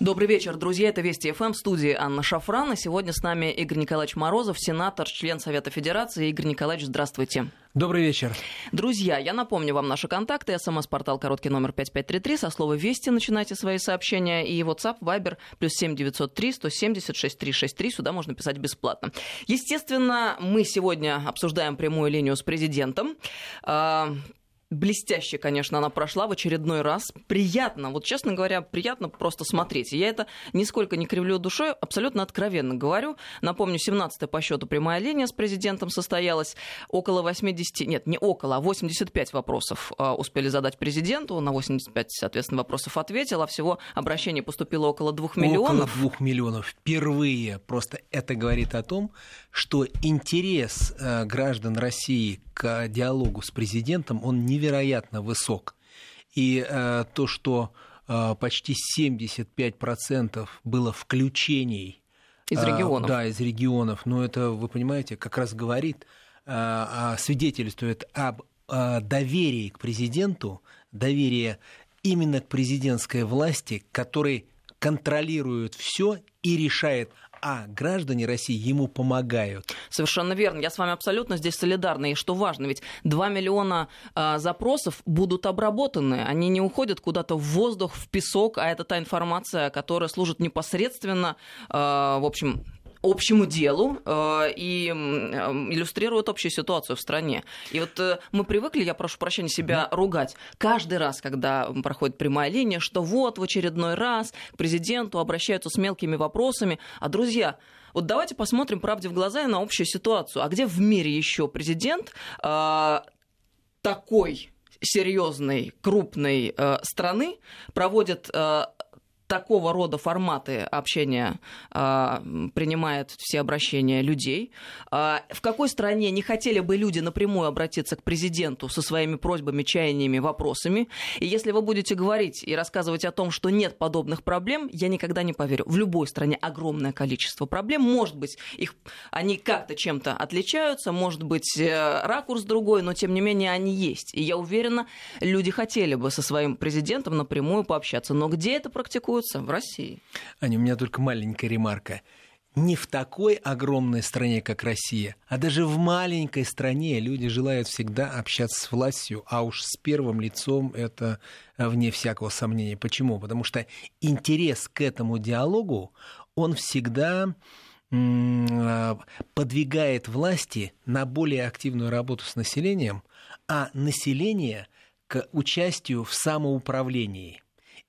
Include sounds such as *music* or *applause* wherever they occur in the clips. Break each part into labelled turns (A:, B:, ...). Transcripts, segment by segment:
A: Добрый вечер, друзья. Это Вести ФМ в студии Анна Шафран. И сегодня с нами Игорь Николаевич Морозов, сенатор, член Совета Федерации. Игорь Николаевич, здравствуйте.
B: Добрый вечер.
A: Друзья, я напомню вам наши контакты. СМС-портал короткий номер 5533. Со слова «Вести» начинайте свои сообщения. И WhatsApp, Viber, плюс 7903 170 6363. Сюда можно писать бесплатно. Естественно, мы сегодня обсуждаем прямую линию с президентом. Блестяще, конечно, она прошла в очередной раз. Приятно, вот честно говоря, приятно просто смотреть. Я это нисколько не кривлю душой, абсолютно откровенно говорю. Напомню, 17-я по счету прямая линия с президентом состоялась. Около 80, нет, не около, а 85 вопросов а, успели задать президенту. На 85, соответственно, вопросов ответил, а всего обращений поступило около 2 миллионов.
B: Около 2 миллионов. Впервые. Просто это говорит о том, что интерес э, граждан России к диалогу с президентом, он невероятно высок. И э, то, что э, почти 75% было включений
A: из регионов.
B: Да, из регионов. Но это, вы понимаете, как раз говорит, свидетельствует об доверии к президенту, доверие именно к президентской власти, который контролирует все и решает а граждане России ему помогают.
A: Совершенно верно. Я с вами абсолютно здесь солидарна. И что важно, ведь 2 миллиона э, запросов будут обработаны. Они не уходят куда-то в воздух, в песок, а это та информация, которая служит непосредственно, э, в общем, общему делу э, и э, иллюстрирует общую ситуацию в стране. И вот э, мы привыкли, я прошу прощения, себя ругать каждый раз, когда проходит прямая линия, что вот в очередной раз к президенту обращаются с мелкими вопросами. А, друзья, вот давайте посмотрим правде в глаза и на общую ситуацию. А где в мире еще президент э, такой серьезной, крупной э, страны проводит э, такого рода форматы общения э, принимает все обращения людей. Э, в какой стране не хотели бы люди напрямую обратиться к президенту со своими просьбами, чаяниями, вопросами? И если вы будете говорить и рассказывать о том, что нет подобных проблем, я никогда не поверю. В любой стране огромное количество проблем. Может быть, их, они как-то чем-то отличаются, может быть, э, ракурс другой, но тем не менее они есть. И я уверена, люди хотели бы со своим президентом напрямую пообщаться. Но где это практикуется? Практикуются в России.
B: Аня, у меня только маленькая ремарка. Не в такой огромной стране, как Россия, а даже в маленькой стране люди желают всегда общаться с властью, а уж с первым лицом это вне всякого сомнения. Почему? Потому что интерес к этому диалогу, он всегда подвигает власти на более активную работу с населением, а население к участию в самоуправлении.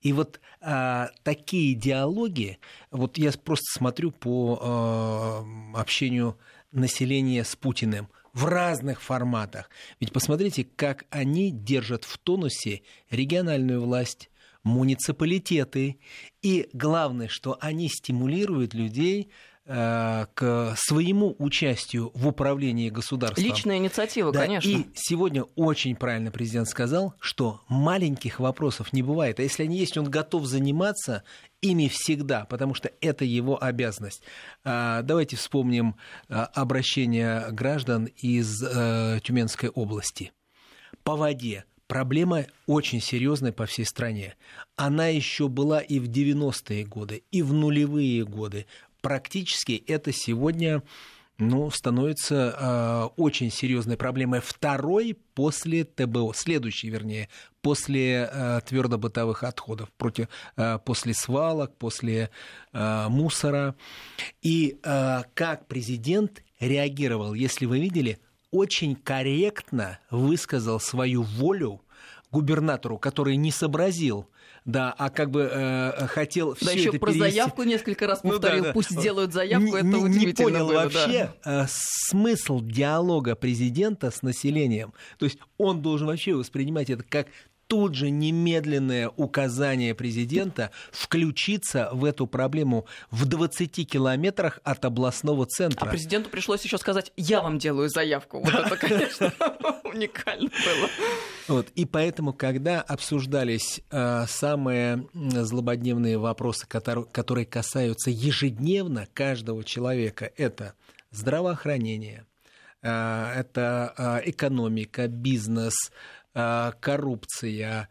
B: И вот а, такие диалоги, вот я просто смотрю по а, общению населения с Путиным в разных форматах. Ведь посмотрите, как они держат в тонусе региональную власть, муниципалитеты. И главное, что они стимулируют людей к своему участию в управлении государством.
A: Личная инициатива,
B: да,
A: конечно.
B: И сегодня очень правильно президент сказал, что маленьких вопросов не бывает. А если они есть, он готов заниматься ими всегда, потому что это его обязанность. А, давайте вспомним а, обращение граждан из э, Тюменской области. По воде проблема очень серьезная по всей стране. Она еще была и в 90-е годы, и в нулевые годы практически это сегодня ну, становится э, очень серьезной проблемой. Второй после ТБО, следующий, вернее, после э, твердобытовых отходов, против, э, после свалок, после э, мусора. И э, как президент реагировал, если вы видели, очень корректно высказал свою волю губернатору, который не сообразил да, а как бы э, хотел
A: да, еще
B: это
A: про
B: перевести...
A: заявку несколько раз повторил, ну, да, да. пусть делают заявку,
B: не,
A: это
B: Не понял
A: было,
B: вообще
A: да.
B: э, смысл диалога президента с населением. То есть он должен вообще воспринимать это как тут же немедленное указание президента включиться в эту проблему в 20 километрах от областного центра.
A: А президенту пришлось еще сказать, я вам делаю заявку. Вот это, конечно, *laughs* уникально было.
B: Вот, и поэтому, когда обсуждались э, самые злободневные вопросы, которые, которые касаются ежедневно каждого человека, это здравоохранение, это экономика, бизнес, коррупция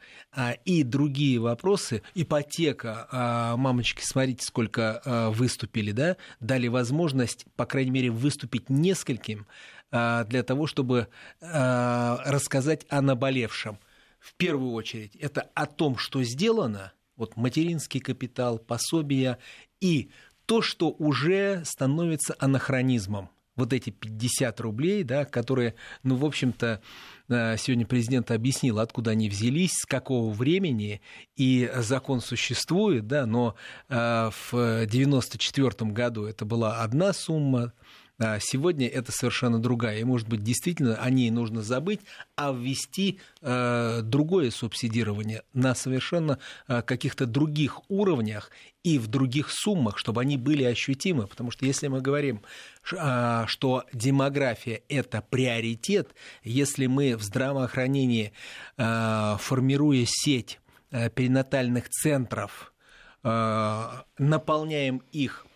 B: и другие вопросы, ипотека, мамочки, смотрите, сколько выступили, да, дали возможность, по крайней мере, выступить нескольким для того, чтобы рассказать о наболевшем. В первую очередь, это о том, что сделано, вот материнский капитал, пособия и то, что уже становится анахронизмом вот эти 50 рублей, да, которые, ну, в общем-то, э, сегодня президент объяснил, откуда они взялись, с какого времени, и закон существует, да, но э, в 1994 году это была одна сумма, сегодня это совершенно другая. И, может быть, действительно о ней нужно забыть, а ввести э, другое субсидирование на совершенно э, каких-то других уровнях и в других суммах, чтобы они были ощутимы. Потому что если мы говорим, что демография – это приоритет, если мы в здравоохранении, формируя сеть перинатальных центров, наполняем их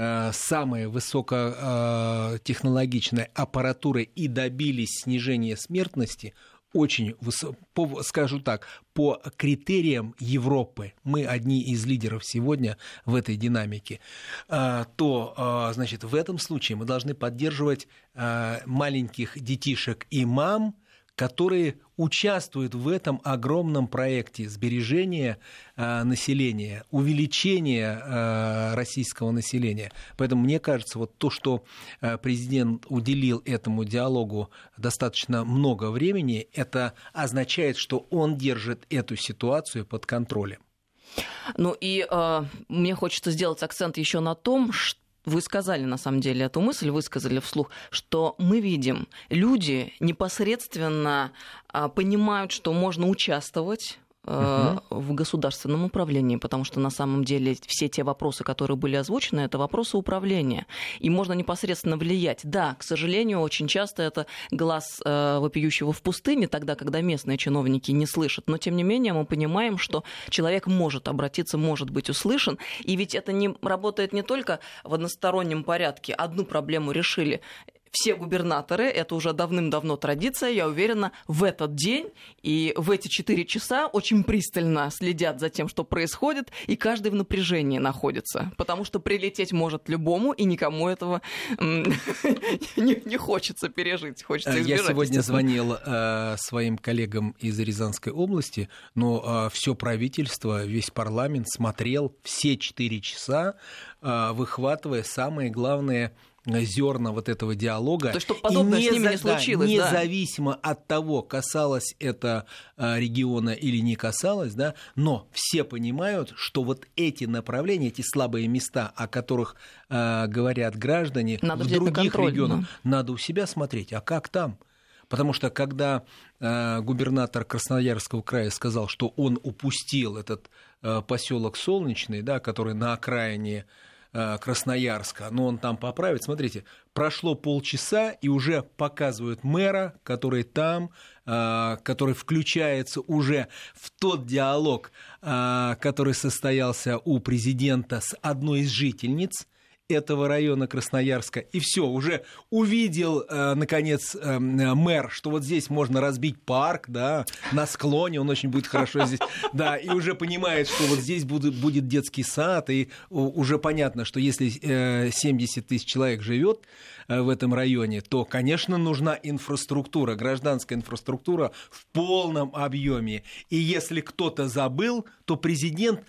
B: Э, самой высокотехнологичной аппаратурой и добились снижения смертности, очень высоко, скажу так, по критериям Европы, мы одни из лидеров сегодня в этой динамике, э, то, э, значит, в этом случае мы должны поддерживать маленьких детишек и мам, которые участвуют в этом огромном проекте сбережения э, населения, увеличения э, российского населения. Поэтому мне кажется, вот то, что э, президент уделил этому диалогу достаточно много времени, это означает, что он держит эту ситуацию под контролем.
A: Ну и э, мне хочется сделать акцент еще на том, что вы сказали, на самом деле, эту мысль, высказали вслух, что мы видим, люди непосредственно а, понимают, что можно участвовать угу. в государственном управлении, потому что на самом деле все те вопросы, которые были озвучены, это вопросы управления. И можно непосредственно влиять. Да, к сожалению, очень часто это глаз э, вопиющего в пустыне, тогда, когда местные чиновники не слышат. Но, тем не менее, мы понимаем, что человек может обратиться, может быть услышан. И ведь это не работает не только в одностороннем порядке. Одну проблему решили все губернаторы, это уже давным-давно традиция, я уверена, в этот день и в эти четыре часа очень пристально следят за тем, что происходит, и каждый в напряжении находится, потому что прилететь может любому, и никому этого *laughs* не, хочется пережить, хочется
B: э, избежать. Я сегодня звонил э, своим коллегам из Рязанской области, но э, все правительство, весь парламент смотрел все четыре часа, выхватывая самые главные зерна вот этого диалога.
A: То, чтобы подобное не, с ними не случилось.
B: Да, независимо да. от того, касалось это а, региона или не касалось, да, но все понимают, что вот эти направления, эти слабые места, о которых э, говорят граждане
A: надо
B: в других
A: контроль,
B: регионах, да. надо у себя смотреть, а как там? Потому что когда э, губернатор Красноярского края сказал, что он упустил этот э, поселок Солнечный, да, который на окраине Э, Красноярска, но он там поправит. Смотрите, прошло полчаса, и уже показывают мэра, который там, э, который включается уже в тот диалог, э, который состоялся у президента с одной из жительниц – этого района Красноярска. И все, уже увидел, э, наконец, э, мэр, что вот здесь можно разбить парк, да, на склоне, он очень будет хорошо здесь, да, и уже понимает, что вот здесь будет, будет детский сад, и уже понятно, что если э, 70 тысяч человек живет э, в этом районе, то, конечно, нужна инфраструктура, гражданская инфраструктура в полном объеме. И если кто-то забыл, то президент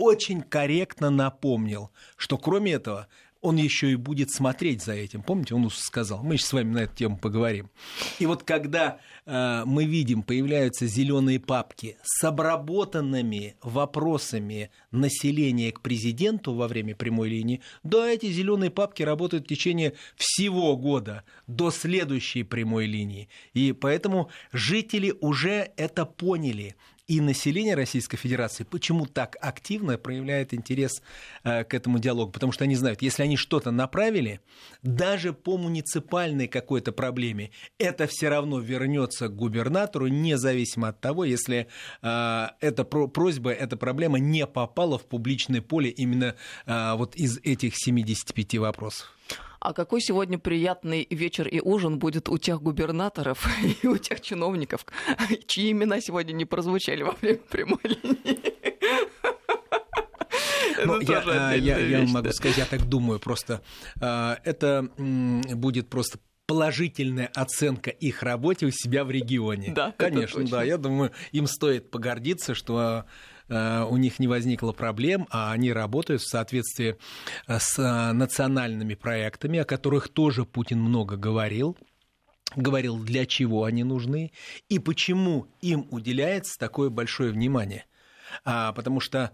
B: очень корректно напомнил, что кроме этого он еще и будет смотреть за этим. Помните, он сказал, мы сейчас с вами на эту тему поговорим. И вот когда э, мы видим, появляются зеленые папки с обработанными вопросами населения к президенту во время прямой линии, да, эти зеленые папки работают в течение всего года до следующей прямой линии. И поэтому жители уже это поняли и население Российской Федерации почему так активно проявляет интерес э, к этому диалогу? Потому что они знают, если они что-то направили, даже по муниципальной какой-то проблеме, это все равно вернется к губернатору, независимо от того, если э, эта просьба, эта проблема не попала в публичное поле именно э, вот из этих 75 вопросов.
A: А какой сегодня приятный вечер и ужин будет у тех губернаторов *laughs* и у тех чиновников, *laughs* чьи имена сегодня не прозвучали во время прямой линии?
B: Ну, я, я, я могу сказать, я так думаю, просто это будет просто положительная оценка их работе у себя в регионе.
A: Да,
B: конечно, да. Я думаю, им стоит погордиться, что э, у них не возникло проблем, а они работают в соответствии э, с э, национальными проектами, о которых тоже Путин много говорил. Говорил, для чего они нужны и почему им уделяется такое большое внимание. А, потому что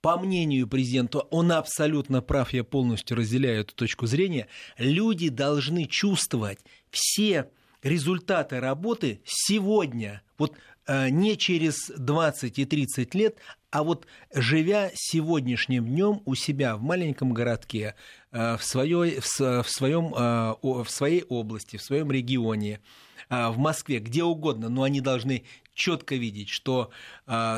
B: по мнению президента, он абсолютно прав, я полностью разделяю эту точку зрения, люди должны чувствовать все результаты работы сегодня, вот э, не через 20 и 30 лет, а вот живя сегодняшним днем у себя в маленьком городке, э, в, своей, в, своем, э, в своей области, в своем регионе, в Москве, где угодно, но они должны четко видеть, что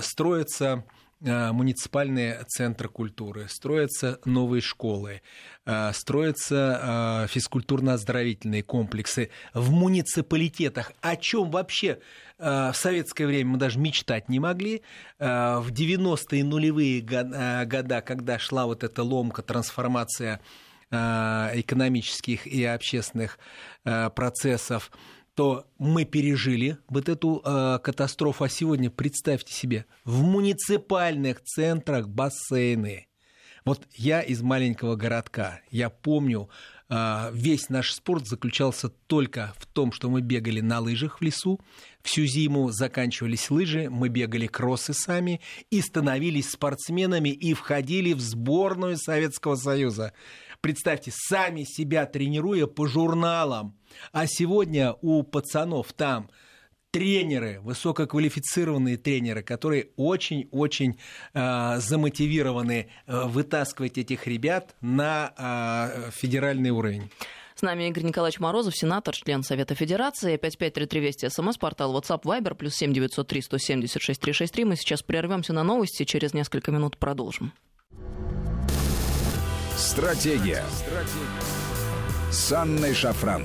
B: строится Э, муниципальные центры культуры, строятся новые школы, э, строятся э, физкультурно-оздоровительные комплексы в муниципалитетах, о чем вообще в советское время мы даже мечтать не могли. В 90-е нулевые года, когда шла вот эта ломка, трансформация экономических и общественных процессов, то мы пережили вот эту э, катастрофу. А сегодня, представьте себе, в муниципальных центрах бассейны. Вот я из маленького городка, я помню, э, весь наш спорт заключался только в том, что мы бегали на лыжах в лесу, всю зиму заканчивались лыжи, мы бегали кроссы сами и становились спортсменами и входили в сборную Советского Союза. Представьте, сами себя тренируя по журналам. А сегодня у пацанов там тренеры, высококвалифицированные тренеры, которые очень-очень э, замотивированы э, вытаскивать этих ребят на э, федеральный уровень.
A: С нами Игорь Николаевич Морозов, сенатор, член Совета Федерации. 5533 Вести, СМС-портал WhatsApp, Viber, плюс 7903 176 363. Мы сейчас прервемся на новости, через несколько минут продолжим.
C: Стратегия. Стратегия. С Анной Шафран.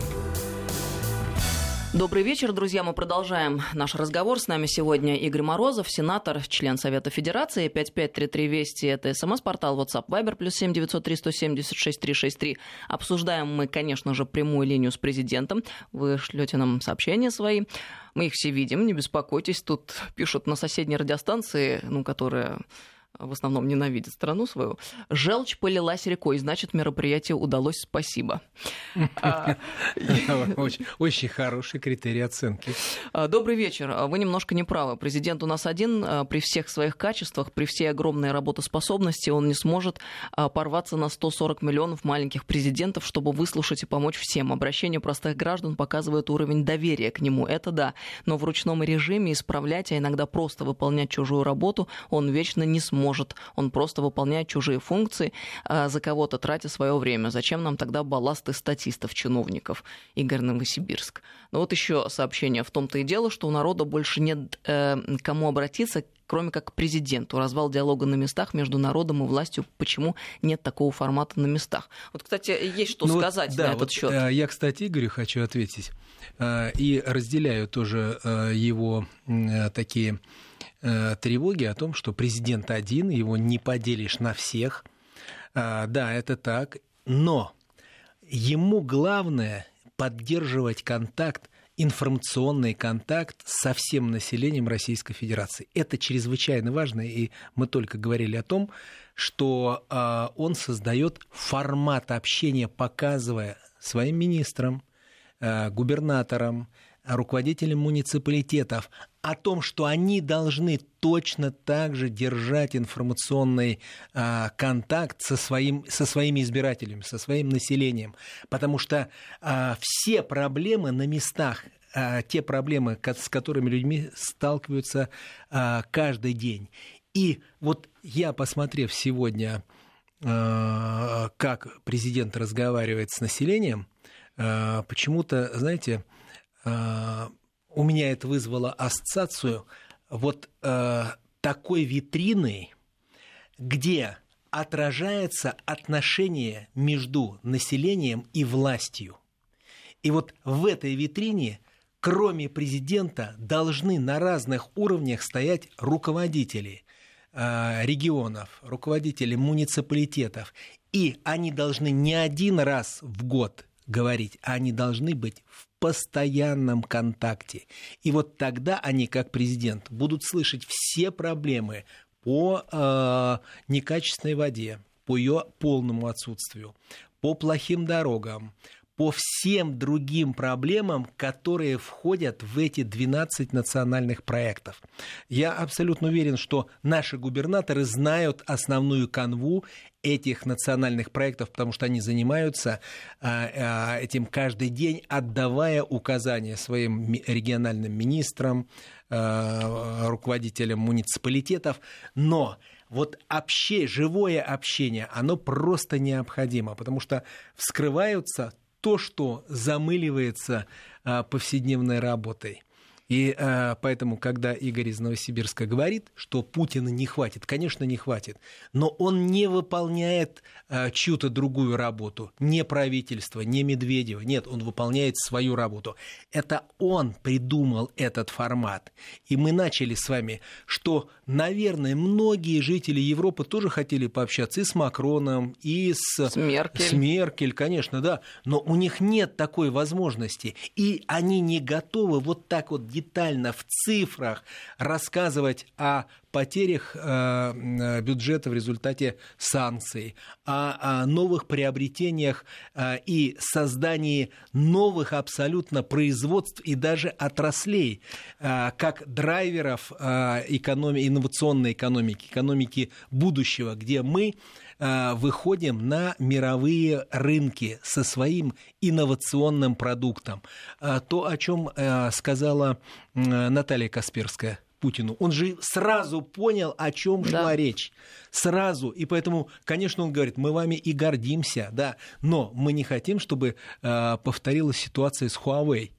A: Добрый вечер, друзья. Мы продолжаем наш разговор. С нами сегодня Игорь Морозов, сенатор, член Совета Федерации. 5533 Вести – это смс-портал WhatsApp Viber, плюс 7903 176 363. Обсуждаем мы, конечно же, прямую линию с президентом. Вы шлете нам сообщения свои. Мы их все видим, не беспокойтесь. Тут пишут на соседней радиостанции, ну, которая в основном ненавидит страну свою, желчь полилась рекой, значит, мероприятие удалось, спасибо. *laughs*
B: А, очень хороший критерий оценки.
A: А, добрый вечер. Вы немножко не правы. Президент у нас один. А, при всех своих качествах, при всей огромной работоспособности он не сможет порваться на 140 миллионов маленьких президентов, чтобы выслушать и помочь всем. Обращение простых граждан показывает уровень доверия к нему. Это да. Но в ручном режиме исправлять, а иногда просто выполнять чужую работу он вечно не сможет может. Он просто выполняет чужие функции, а, за кого-то тратя свое время. Зачем нам тогда балласты статистов, чиновников? Игорь Новосибирск. Но вот еще сообщение. В том-то и дело, что у народа больше нет э, кому обратиться, кроме как к президенту. Развал диалога на местах между народом и властью. Почему нет такого формата на местах? Вот, кстати, есть что ну, сказать да, на этот вот, счет.
B: Э, я, кстати, Игорю хочу ответить. Э, и разделяю тоже э, его такие Э, тревоги о том, что президент один, его не поделишь на всех. А, да, это так. Но ему главное поддерживать контакт, информационный контакт со всем населением Российской Федерации. Это чрезвычайно важно, и мы только говорили о том, что э, он создает формат общения, показывая своим министрам, э, губернаторам, руководителям муниципалитетов о том, что они должны точно так же держать информационный а, контакт со, своим, со своими избирателями, со своим населением. Потому что а, все проблемы на местах, а, те проблемы, с которыми людьми сталкиваются а, каждый день. И вот я, посмотрев сегодня, а, как президент разговаривает с населением, а, почему-то, знаете, у меня это вызвало ассоциацию вот э, такой витрины, где отражается отношение между населением и властью. И вот в этой витрине, кроме президента, должны на разных уровнях стоять руководители э, регионов, руководители муниципалитетов. И они должны не один раз в год говорить, а они должны быть в постоянном контакте. И вот тогда они, как президент, будут слышать все проблемы по э, некачественной воде, по ее полному отсутствию, по плохим дорогам, по всем другим проблемам, которые входят в эти 12 национальных проектов. Я абсолютно уверен, что наши губернаторы знают основную канву этих национальных проектов, потому что они занимаются а, а, этим каждый день, отдавая указания своим региональным министрам, а, руководителям муниципалитетов. Но вот общее, живое общение, оно просто необходимо, потому что вскрываются то, что замыливается а, повседневной работой. И э, поэтому, когда Игорь из Новосибирска говорит, что Путина не хватит, конечно, не хватит, но он не выполняет э, чью-то другую работу, не правительство, не Медведева, нет, он выполняет свою работу. Это он придумал этот формат. И мы начали с вами, что, наверное, многие жители Европы тоже хотели пообщаться и с Макроном, и с,
A: с Меркель.
B: С Меркель, конечно, да, но у них нет такой возможности, и они не готовы вот так вот детально в цифрах рассказывать о потерях э, бюджета в результате санкций, о, о новых приобретениях э, и создании новых абсолютно производств и даже отраслей, э, как драйверов экономи- инновационной экономики, экономики будущего, где мы выходим на мировые рынки со своим инновационным продуктом. То, о чем сказала Наталья Касперская Путину. Он же сразу понял, о чем да. шла речь. Сразу. И поэтому, конечно, он говорит, мы вами и гордимся, да, но мы не хотим, чтобы э, повторилась ситуация с Huawei.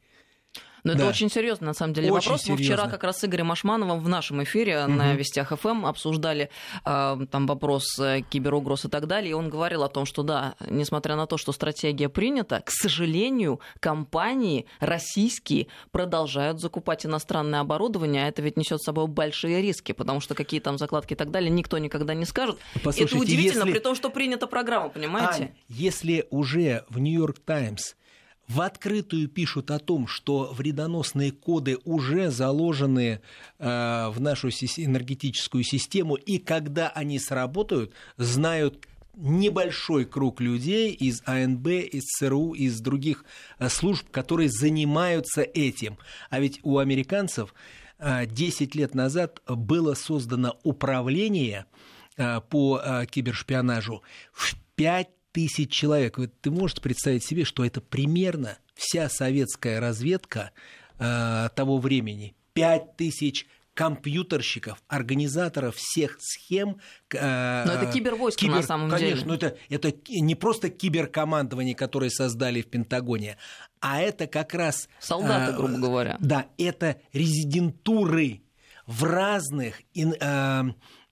A: Но да. это очень серьезный, на самом деле, очень вопрос. Серьезно. Мы вчера как раз с Игорем Ашмановым в нашем эфире угу. на Вестях ФМ обсуждали э, там вопрос э, киберугроз и так далее. И он говорил о том, что да, несмотря на то, что стратегия принята, к сожалению, компании российские продолжают закупать иностранное оборудование, а это ведь несет с собой большие риски, потому что какие там закладки и так далее, никто никогда не скажет. Послушайте, это удивительно, если... при том, что принята программа, понимаете? Ань,
B: если уже в Нью-Йорк Таймс в открытую пишут о том, что вредоносные коды уже заложены э, в нашу энергетическую систему, и когда они сработают, знают небольшой круг людей из АНБ, из ЦРУ, из других э, служб, которые занимаются этим. А ведь у американцев 10 э, лет назад было создано управление э, по кибершпионажу в 5 тысяч человек. Ты можешь представить себе, что это примерно вся советская разведка э, того времени. Пять тысяч компьютерщиков, организаторов всех схем.
A: Э, Но это кибервойско кибер, на самом
B: конечно,
A: деле.
B: Конечно, это, это не просто киберкомандование, которое создали в Пентагоне, а это как раз...
A: Солдаты, э, грубо говоря.
B: Да, это резидентуры в разных... Э,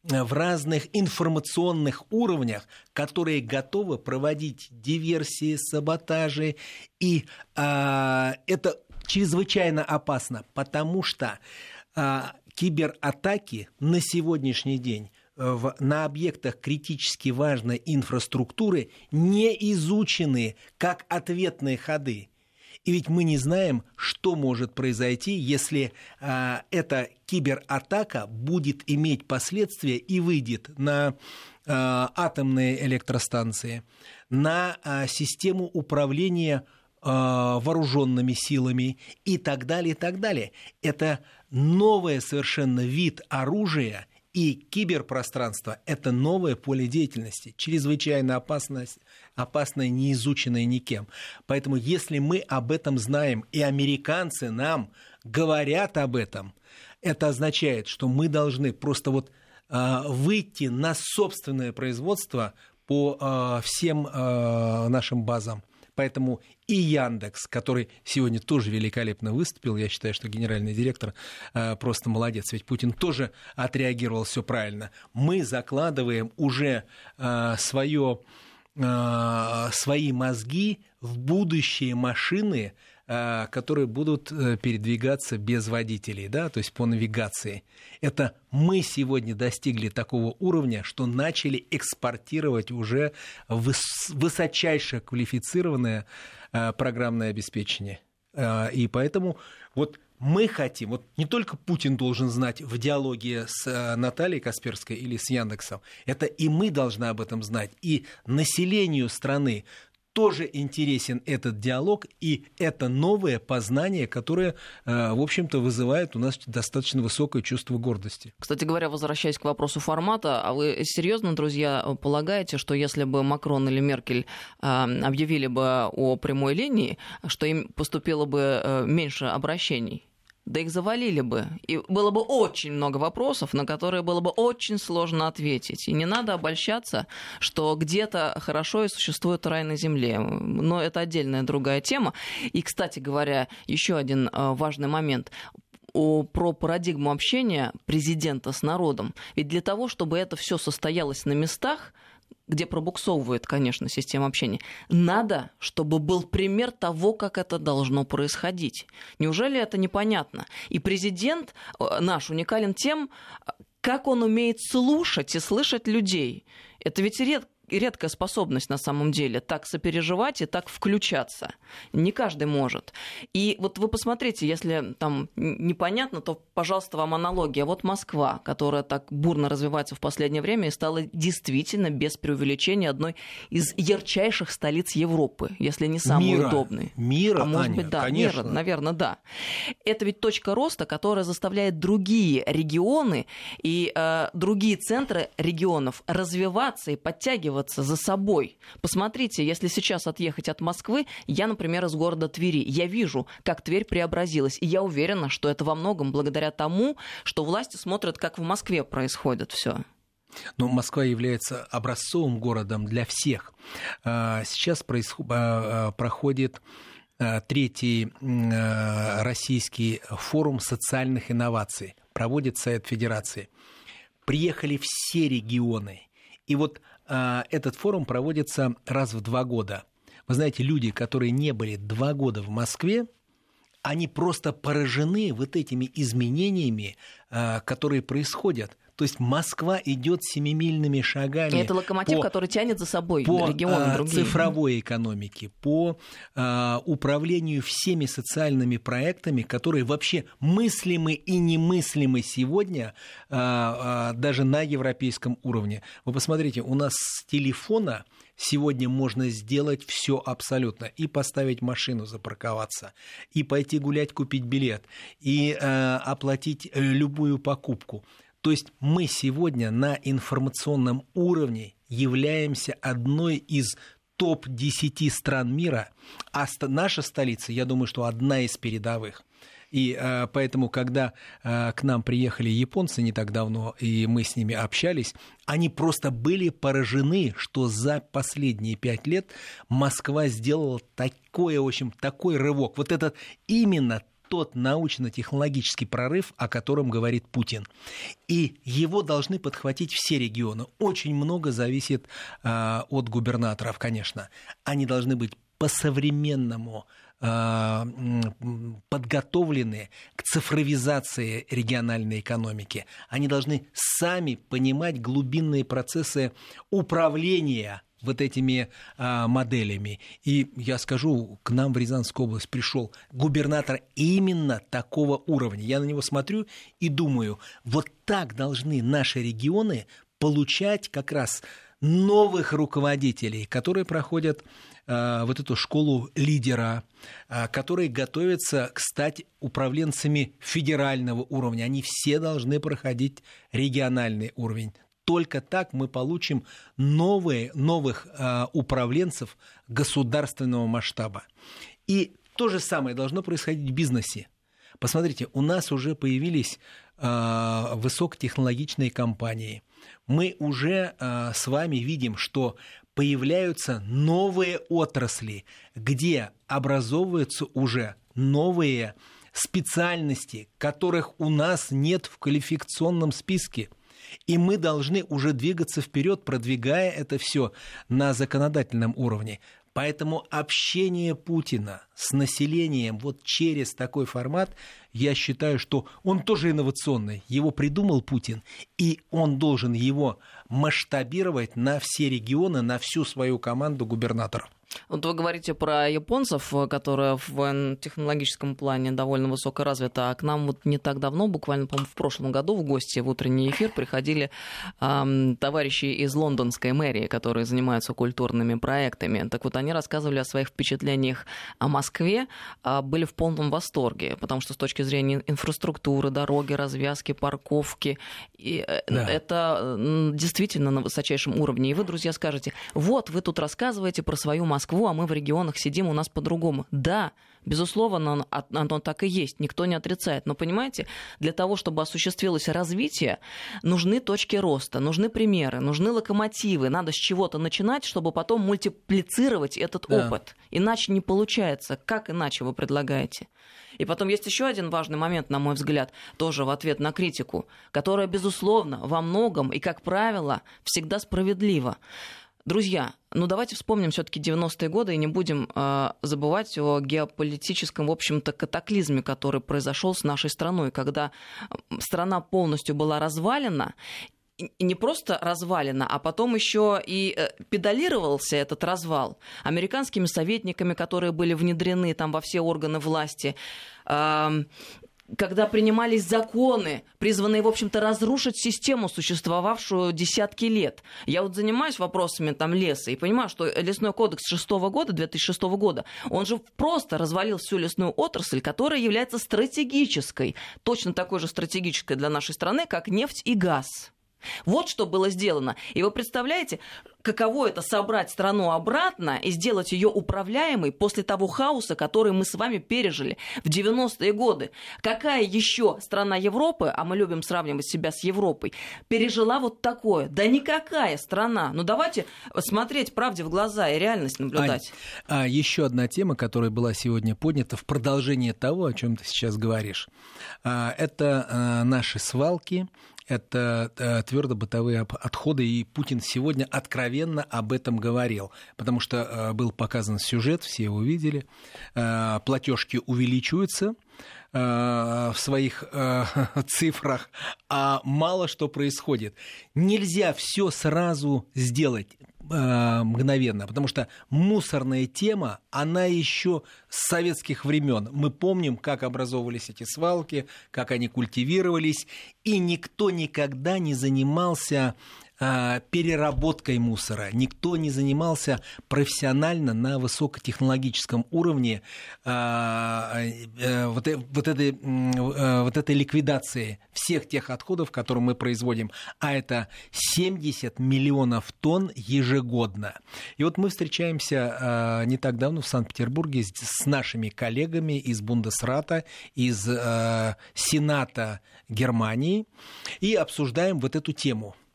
B: в разных информационных уровнях, которые готовы проводить диверсии, саботажи. И а, это чрезвычайно опасно, потому что а, кибератаки на сегодняшний день э, в, на объектах критически важной инфраструктуры не изучены как ответные ходы. И ведь мы не знаем, что может произойти, если а, эта кибератака будет иметь последствия и выйдет на а, атомные электростанции, на а, систему управления а, вооруженными силами и так далее, и так далее. Это новый совершенно вид оружия и киберпространство – это новое поле деятельности, чрезвычайно опасное, опасное, не никем. Поэтому если мы об этом знаем, и американцы нам говорят об этом, это означает, что мы должны просто вот э, выйти на собственное производство по э, всем э, нашим базам. Поэтому и Яндекс, который сегодня тоже великолепно выступил. Я считаю, что генеральный директор э, просто молодец, ведь Путин тоже отреагировал все правильно. Мы закладываем уже э, свое, э, свои мозги в будущие машины, Э, которые будут э, передвигаться без водителей, да, то есть по навигации. Это мы сегодня достигли такого уровня, что начали экспортировать уже высочайшее квалифицированное э, программное обеспечение. И поэтому вот мы хотим, вот не только Путин должен знать в диалоге с Натальей Касперской или с Яндексом, это и мы должны об этом знать, и населению страны тоже интересен этот диалог и это новое познание, которое, э, в общем-то, вызывает у нас достаточно высокое чувство гордости.
A: Кстати говоря, возвращаясь к вопросу формата, а вы серьезно, друзья, полагаете, что если бы Макрон или Меркель э, объявили бы о прямой линии, что им поступило бы э, меньше обращений? Да их завалили бы. И было бы очень много вопросов, на которые было бы очень сложно ответить. И не надо обольщаться, что где-то хорошо и существует рай на земле. Но это отдельная другая тема. И, кстати говоря, еще один э, важный момент про парадигму общения президента с народом. Ведь для того, чтобы это все состоялось на местах, где пробуксовывает, конечно, система общения, надо, чтобы был пример того, как это должно происходить. Неужели это непонятно? И президент э, наш уникален тем, как он умеет слушать и слышать людей. Это ведь редко редкая способность на самом деле так сопереживать и так включаться. Не каждый может. И вот вы посмотрите, если там непонятно, то, пожалуйста, вам аналогия. Вот Москва, которая так бурно развивается в последнее время и стала действительно, без преувеличения, одной из ярчайших столиц Европы, если не самой
B: мира.
A: удобной.
B: Мира,
A: а может
B: Аня,
A: быть, да,
B: конечно.
A: мира, наверное, да. Это ведь точка роста, которая заставляет другие регионы и э, другие центры регионов развиваться и подтягиваться подтягиваться за собой. Посмотрите, если сейчас отъехать от Москвы, я, например, из города Твери, я вижу, как Тверь преобразилась, и я уверена, что это во многом благодаря тому, что власти смотрят, как в Москве происходит все.
B: Но Москва является образцовым городом для всех. А, сейчас. А, а, проходит третий российский форум социальных инноваций. Проводит Совет Федерации. Приехали все регионы. И вот этот форум проводится раз в два года. Вы знаете, люди, которые не были два года в Москве, они просто поражены вот этими изменениями, а, которые происходят. То есть Москва идет семимильными шагами. И
A: это локомотив, по, который тянет за собой
B: по
A: регионы
B: а, другие. цифровой экономике, по а, управлению всеми социальными проектами, которые вообще мыслимы и немыслимы сегодня а, а, даже на европейском уровне. Вы посмотрите, у нас с телефона сегодня можно сделать все абсолютно. И поставить машину, запарковаться, и пойти гулять, купить билет, и э, оплатить любую покупку. То есть мы сегодня на информационном уровне являемся одной из топ-10 стран мира, а наша столица, я думаю, что одна из передовых. И э, поэтому, когда э, к нам приехали японцы не так давно, и мы с ними общались, они просто были поражены, что за последние пять лет Москва сделала такой, в общем, такой рывок. Вот этот именно тот научно-технологический прорыв, о котором говорит Путин. И его должны подхватить все регионы. Очень много зависит э, от губернаторов, конечно. Они должны быть по-современному а, подготовлены к цифровизации региональной экономики. Они должны сами понимать глубинные процессы управления вот этими а, моделями. И я скажу, к нам в Рязанскую область пришел губернатор именно такого уровня. Я на него смотрю и думаю, вот так должны наши регионы получать как раз новых руководителей, которые проходят э, вот эту школу лидера, э, которые готовятся стать управленцами федерального уровня. Они все должны проходить региональный уровень только так мы получим новые, новых э, управленцев государственного масштаба. И то же самое должно происходить в бизнесе. Посмотрите, у нас уже появились э, высокотехнологичные компании. Мы уже э, с вами видим, что появляются новые отрасли, где образовываются уже новые специальности, которых у нас нет в квалификационном списке. И мы должны уже двигаться вперед, продвигая это все на законодательном уровне. Поэтому общение Путина с населением вот через такой формат, я считаю, что он тоже инновационный. Его придумал Путин, и он должен его масштабировать на все регионы, на всю свою команду губернаторов.
A: Вот вы говорите про японцев, которые в технологическом плане довольно высоко развиты, а к нам вот не так давно, буквально, по-моему, в прошлом году в гости в утренний эфир приходили эм, товарищи из лондонской мэрии, которые занимаются культурными проектами. Так вот, они рассказывали о своих впечатлениях о Москве, э, были в полном восторге, потому что с точки зрения инфраструктуры, дороги, развязки, парковки, и э, да. это действительно на высочайшем уровне. И вы, друзья, скажете, вот, вы тут рассказываете про свою Москву, Москву, а мы в регионах сидим, у нас по-другому. Да, безусловно, оно, так и есть, никто не отрицает. Но понимаете, для того, чтобы осуществилось развитие, нужны точки роста, нужны примеры, нужны локомотивы. Надо с чего-то начинать, чтобы потом мультиплицировать этот да. опыт. Иначе не получается. Как иначе вы предлагаете? И потом есть еще один важный момент, на мой взгляд, тоже в ответ на критику, которая, безусловно, во многом и, как правило, всегда справедлива. Друзья, ну давайте вспомним все-таки 90-е годы и не будем э, забывать о геополитическом, в общем-то, катаклизме, который произошел с нашей страной, когда страна полностью была развалена, не просто развалина, а потом еще и э, педалировался этот развал американскими советниками, которые были внедрены там во все органы власти, когда принимались законы, призванные, в общем-то, разрушить систему, существовавшую десятки лет. Я вот занимаюсь вопросами там леса и понимаю, что лесной кодекс 6 года, 2006 года, он же просто развалил всю лесную отрасль, которая является стратегической, точно такой же стратегической для нашей страны, как нефть и газ. Вот что было сделано. И вы представляете, каково это собрать страну обратно и сделать ее управляемой после того хаоса, который мы с вами пережили в 90-е годы. Какая еще страна Европы, а мы любим сравнивать себя с Европой, пережила вот такое? Да никакая страна. Ну давайте смотреть правде в глаза и реальность наблюдать.
B: Ань, а еще одна тема, которая была сегодня поднята в продолжение того, о чем ты сейчас говоришь, а, это а, наши свалки, это э, твердо-бытовые отходы, и Путин сегодня откровенно об этом говорил, потому что э, был показан сюжет, все его видели, э, платежки увеличиваются, в своих *laughs* цифрах, а мало что происходит. Нельзя все сразу сделать. Э, мгновенно, потому что мусорная тема, она еще с советских времен. Мы помним, как образовывались эти свалки, как они культивировались, и никто никогда не занимался переработкой мусора. Никто не занимался профессионально на высокотехнологическом уровне а, э, вот, э, вот, этой, э, вот этой ликвидации всех тех отходов, которые мы производим. А это 70 миллионов тонн ежегодно. И вот мы встречаемся а, не так давно в Санкт-Петербурге с нашими коллегами из Бундесрата, из Сената Германии и обсуждаем вот эту тему –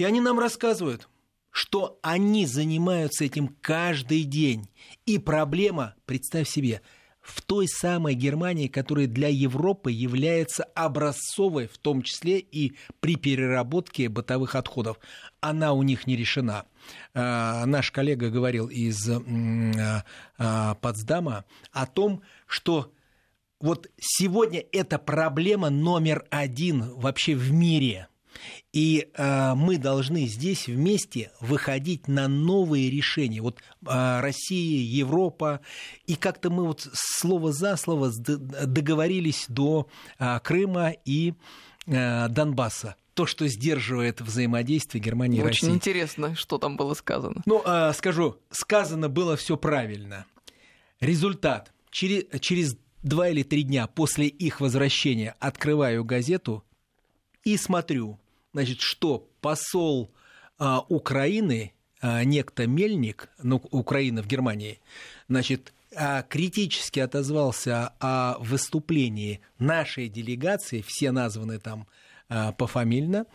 B: и они нам рассказывают, что они занимаются этим каждый день. И проблема, представь себе, в той самой Германии, которая для Европы является образцовой, в том числе и при переработке бытовых отходов. Она у них не решена. А, наш коллега говорил из а, Потсдама о том, что вот сегодня это проблема номер один вообще в мире – и э, мы должны здесь вместе выходить на новые решения. Вот э, Россия, Европа, и как-то мы вот слово за слово договорились до э, Крыма и э, Донбасса то, что сдерживает взаимодействие Германии и
A: России.
B: Очень
A: интересно, что там было сказано.
B: Ну, э, скажу, сказано было все правильно. Результат. Через, через два или три дня после их возвращения открываю газету и смотрю, значит, что посол а, Украины, а, некто Мельник, ну, Украина в Германии, значит, а, критически отозвался о выступлении нашей делегации, все названы там пофамильно,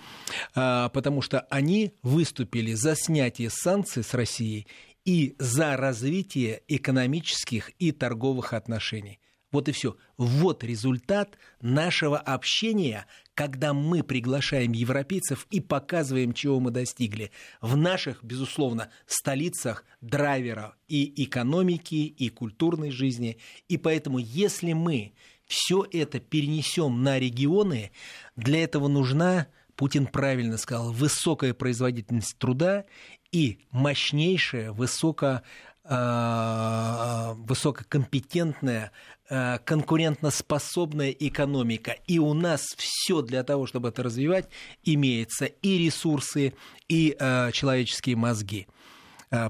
B: потому что они выступили за снятие санкций с Россией и за развитие экономических и торговых отношений. Вот и все. Вот результат нашего общения, когда мы приглашаем европейцев и показываем, чего мы достигли в наших, безусловно, столицах драйвера и экономики, и культурной жизни. И поэтому, если мы все это перенесем на регионы, для этого нужна Путин правильно сказал, высокая производительность труда и мощнейшая, высоко, э, высококомпетентная, э, конкурентоспособная экономика. И у нас все для того, чтобы это развивать, имеется и ресурсы, и э, человеческие мозги.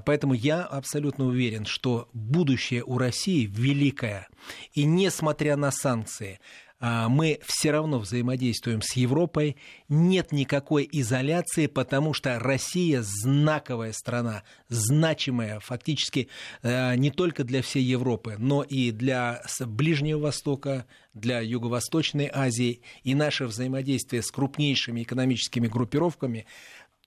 B: Поэтому я абсолютно уверен, что будущее у России великое. И несмотря на санкции, мы все равно взаимодействуем с Европой, нет никакой изоляции, потому что Россия знаковая страна, значимая фактически э, не только для всей Европы, но и для Ближнего Востока, для Юго-Восточной Азии. И наше взаимодействие с крупнейшими экономическими группировками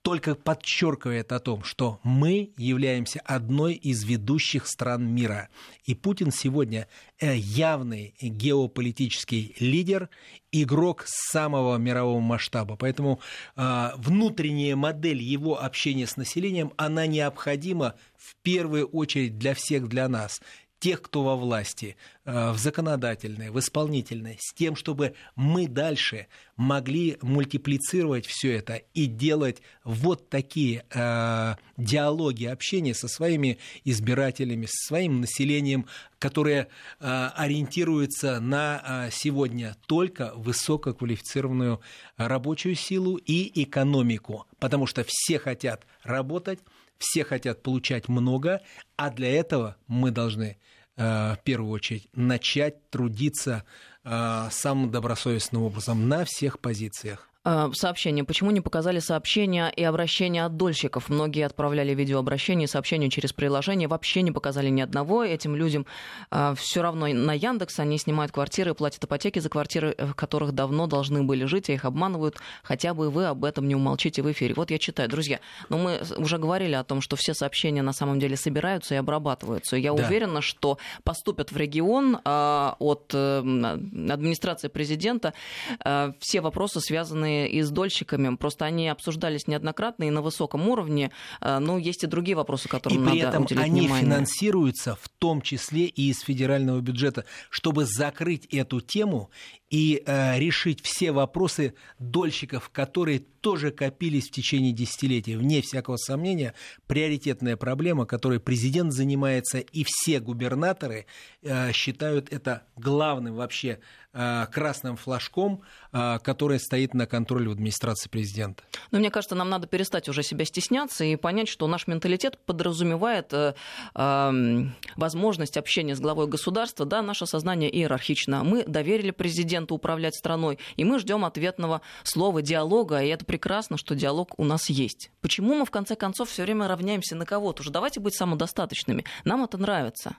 B: только подчеркивает о том, что мы являемся одной из ведущих стран мира. И Путин сегодня э, явный геополитический лидер, игрок самого мирового масштаба. Поэтому э, внутренняя модель его общения с населением, она необходима в первую очередь для всех, для нас тех, кто во власти, э, в законодательной, в исполнительной, с тем, чтобы мы дальше могли мультиплицировать все это и делать вот такие э, диалоги, общения со своими избирателями, со своим населением, которое э, ориентируется на сегодня только высококвалифицированную рабочую силу и экономику, потому что все хотят работать, все хотят получать много, а для этого мы должны э, в первую очередь начать трудиться э, самым добросовестным образом на всех позициях.
A: Э, сообщение. Почему не показали сообщения и обращения от дольщиков? Многие отправляли видеообращения и сообщения через приложение. Вообще не показали ни одного. Этим людям э, все равно на Яндекс. Они снимают квартиры, платят ипотеки за квартиры, в которых давно должны были жить, а их обманывают. Хотя бы вы об этом не умолчите в эфире. Вот я читаю. Друзья, но ну мы уже говорили о том, что все сообщения на самом деле собираются и обрабатываются. Я да. уверена, что поступят в регион э, от администрации президента все вопросы, связанные связанные и с дольщиками. Просто они обсуждались неоднократно и на высоком уровне. Э, но есть и другие вопросы, которым
B: и
A: надо
B: этом
A: уделить
B: они
A: внимание.
B: финансируются в том числе и из федерального бюджета, чтобы закрыть эту тему и э, решить все вопросы дольщиков, которые тоже копились в течение десятилетий. Вне всякого сомнения, приоритетная проблема, которой президент занимается, и все губернаторы э, считают это главным вообще э, красным флажком, э, который стоит на контроле в администрации президента.
A: Но мне кажется, нам надо перестать уже себя стесняться и понять, что наш менталитет подразумевает э, э, возможность общения с главой государства. Да, наше сознание иерархично. Мы доверили президенту управлять страной, и мы ждем ответного слова, диалога, и это прекрасно, что диалог у нас есть. Почему мы, в конце концов, все время равняемся на кого-то? Уже давайте быть самодостаточными. Нам это нравится.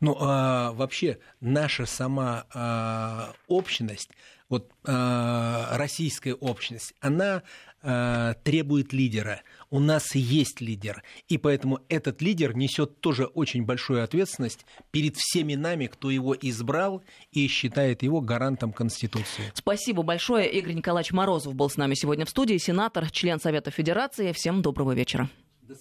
B: Ну, а, вообще, наша сама а, общность, вот а, российская общность, она а, требует лидера. У нас есть лидер. И поэтому этот лидер несет тоже очень большую ответственность перед всеми нами, кто его избрал и считает его гарантом Конституции.
A: Спасибо большое. Игорь Николаевич Морозов был с нами сегодня в студии, сенатор, член Совета Федерации. Всем доброго вечера.